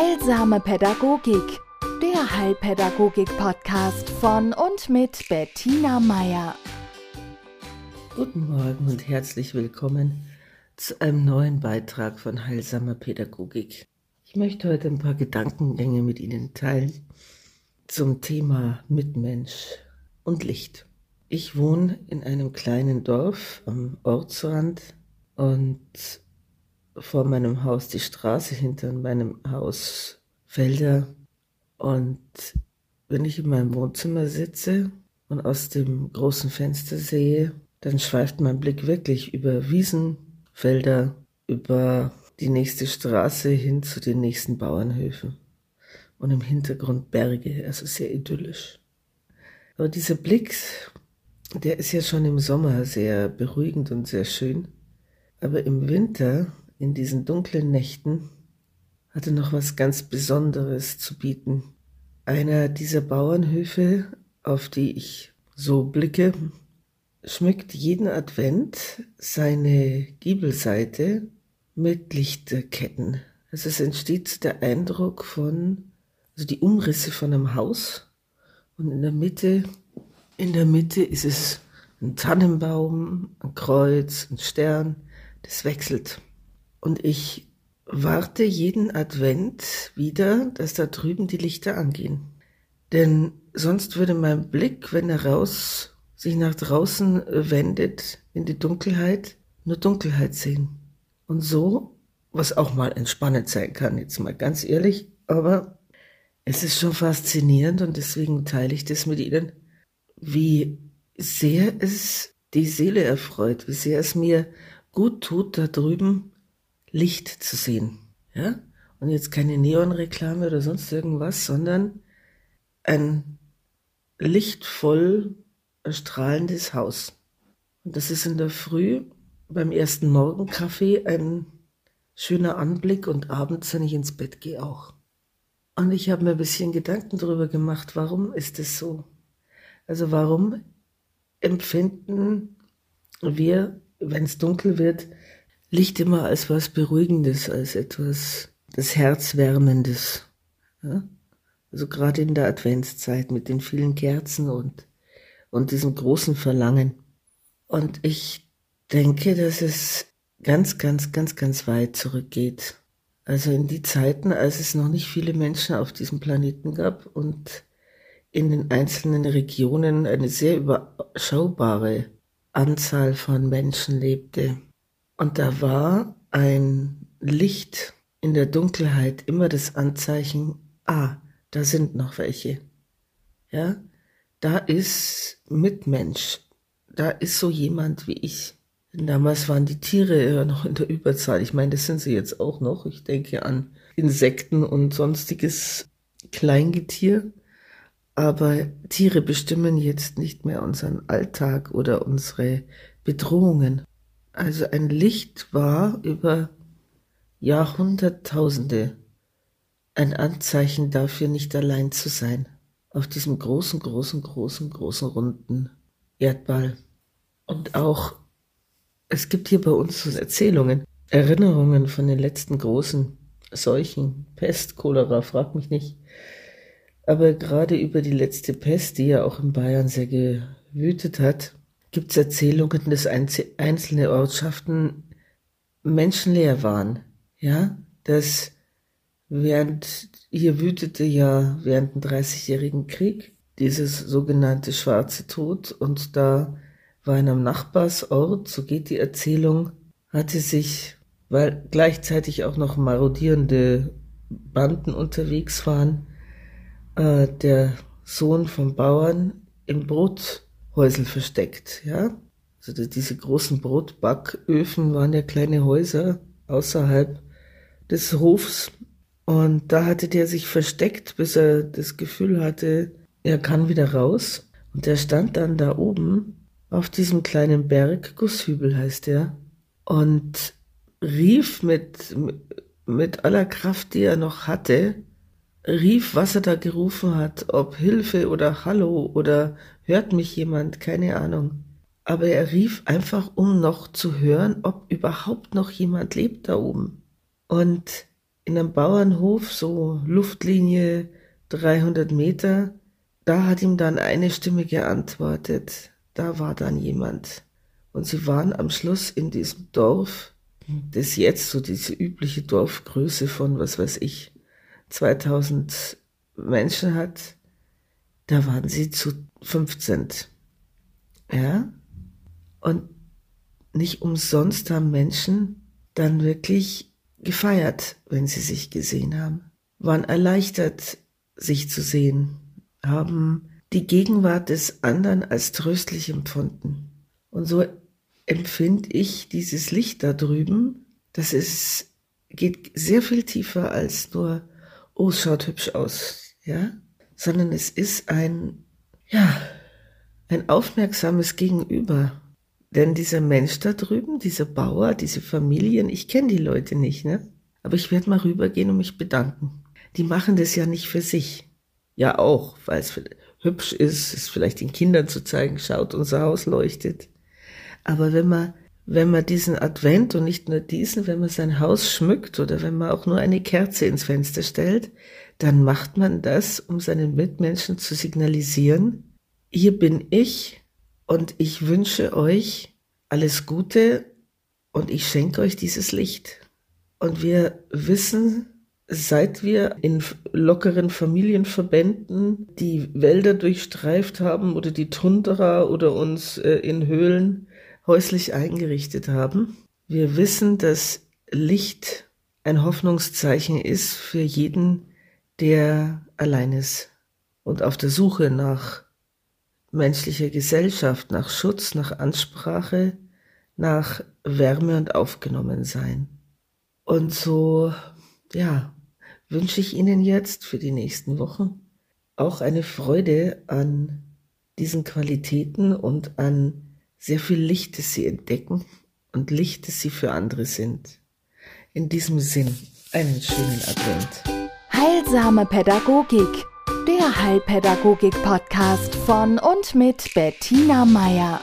Heilsame Pädagogik, der Heilpädagogik-Podcast von und mit Bettina Meier. Guten Morgen und herzlich willkommen zu einem neuen Beitrag von Heilsamer Pädagogik. Ich möchte heute ein paar Gedankengänge mit Ihnen teilen zum Thema Mitmensch und Licht. Ich wohne in einem kleinen Dorf am Ortsrand und vor meinem Haus die Straße, hinter meinem Haus Felder. Und wenn ich in meinem Wohnzimmer sitze und aus dem großen Fenster sehe, dann schweift mein Blick wirklich über Wiesen, Felder, über die nächste Straße hin zu den nächsten Bauernhöfen. Und im Hintergrund Berge, also sehr idyllisch. Aber dieser Blick, der ist ja schon im Sommer sehr beruhigend und sehr schön. Aber im Winter in diesen dunklen Nächten hatte noch was ganz Besonderes zu bieten. Einer dieser Bauernhöfe, auf die ich so blicke, schmückt jeden Advent seine Giebelseite mit Lichterketten. Also es entsteht der Eindruck von, also die Umrisse von einem Haus und in der Mitte, in der Mitte ist es ein Tannenbaum, ein Kreuz, ein Stern, das wechselt. Und ich warte jeden Advent wieder, dass da drüben die Lichter angehen. Denn sonst würde mein Blick, wenn er raus, sich nach draußen wendet, in die Dunkelheit, nur Dunkelheit sehen. Und so, was auch mal entspannend sein kann, jetzt mal ganz ehrlich, aber es ist schon faszinierend und deswegen teile ich das mit Ihnen, wie sehr es die Seele erfreut, wie sehr es mir gut tut, da drüben Licht zu sehen. Ja? Und jetzt keine Neonreklame oder sonst irgendwas, sondern ein lichtvoll strahlendes Haus. Und das ist in der Früh beim ersten Morgenkaffee ein schöner Anblick und abends, wenn ich ins Bett gehe, auch. Und ich habe mir ein bisschen Gedanken darüber gemacht, warum ist es so? Also warum empfinden wir, wenn es dunkel wird, Licht immer als was Beruhigendes, als etwas das Herzwärmendes. Ja? Also gerade in der Adventszeit mit den vielen Kerzen und, und diesem großen Verlangen. Und ich denke, dass es ganz, ganz, ganz, ganz weit zurückgeht. Also in die Zeiten, als es noch nicht viele Menschen auf diesem Planeten gab und in den einzelnen Regionen eine sehr überschaubare Anzahl von Menschen lebte. Und da war ein Licht in der Dunkelheit immer das Anzeichen, ah, da sind noch welche. Ja, da ist Mitmensch, da ist so jemand wie ich. Damals waren die Tiere ja noch in der Überzahl. Ich meine, das sind sie jetzt auch noch. Ich denke an Insekten und sonstiges Kleingetier. Aber Tiere bestimmen jetzt nicht mehr unseren Alltag oder unsere Bedrohungen. Also ein Licht war über Jahrhunderttausende ein Anzeichen dafür, nicht allein zu sein, auf diesem großen, großen, großen, großen, runden Erdball. Und auch, es gibt hier bei uns so Erzählungen, Erinnerungen von den letzten großen Seuchen, Pest, Cholera, frag mich nicht. Aber gerade über die letzte Pest, die ja auch in Bayern sehr gewütet hat, gibt es Erzählungen, dass einzelne Ortschaften menschenleer waren. Ja, dass während, hier wütete ja während dem Dreißigjährigen Krieg dieses sogenannte schwarze Tod und da war in einem Nachbarsort, so geht die Erzählung, hatte sich, weil gleichzeitig auch noch marodierende Banden unterwegs waren, äh, der Sohn vom Bauern im Brot Häusel versteckt, ja. Also diese großen Brotbacköfen waren ja kleine Häuser außerhalb des Hofs. Und da hatte der sich versteckt, bis er das Gefühl hatte, er kann wieder raus. Und er stand dann da oben auf diesem kleinen Berg, Gusshübel heißt er, und rief mit, mit aller Kraft, die er noch hatte, rief, was er da gerufen hat, ob Hilfe oder Hallo oder hört mich jemand, keine Ahnung. Aber er rief einfach, um noch zu hören, ob überhaupt noch jemand lebt da oben. Und in einem Bauernhof, so Luftlinie 300 Meter, da hat ihm dann eine Stimme geantwortet. Da war dann jemand. Und sie waren am Schluss in diesem Dorf, das jetzt so diese übliche Dorfgröße von, was weiß ich, 2000 Menschen hat. Da waren sie zu 15. Ja? Und nicht umsonst haben Menschen dann wirklich gefeiert, wenn sie sich gesehen haben, waren erleichtert, sich zu sehen, haben die Gegenwart des anderen als tröstlich empfunden. Und so empfinde ich dieses Licht da drüben, das ist, geht sehr viel tiefer als nur, oh, es schaut hübsch aus, ja, sondern es ist ein, ja, ein aufmerksames Gegenüber. Denn dieser Mensch da drüben, dieser Bauer, diese Familien, ich kenne die Leute nicht, ne? Aber ich werde mal rübergehen und mich bedanken. Die machen das ja nicht für sich. Ja auch, weil es hübsch ist, es vielleicht den Kindern zu zeigen, schaut, unser Haus leuchtet. Aber wenn man, wenn man diesen Advent und nicht nur diesen, wenn man sein Haus schmückt oder wenn man auch nur eine Kerze ins Fenster stellt, dann macht man das, um seinen Mitmenschen zu signalisieren, hier bin ich und ich wünsche euch alles Gute und ich schenke euch dieses Licht. Und wir wissen, seit wir in lockeren Familienverbänden die Wälder durchstreift haben oder die Tundra oder uns äh, in Höhlen häuslich eingerichtet haben, wir wissen, dass Licht ein Hoffnungszeichen ist für jeden, der allein ist und auf der Suche nach menschlicher Gesellschaft, nach Schutz, nach Ansprache, nach Wärme und Aufgenommensein. Und so, ja, wünsche ich Ihnen jetzt für die nächsten Wochen auch eine Freude an diesen Qualitäten und an sehr viel Licht, das Sie entdecken und Licht, das Sie für andere sind. In diesem Sinn, einen schönen Advent. Heilsame Pädagogik der Heilpädagogik-Podcast von und mit Bettina Meier.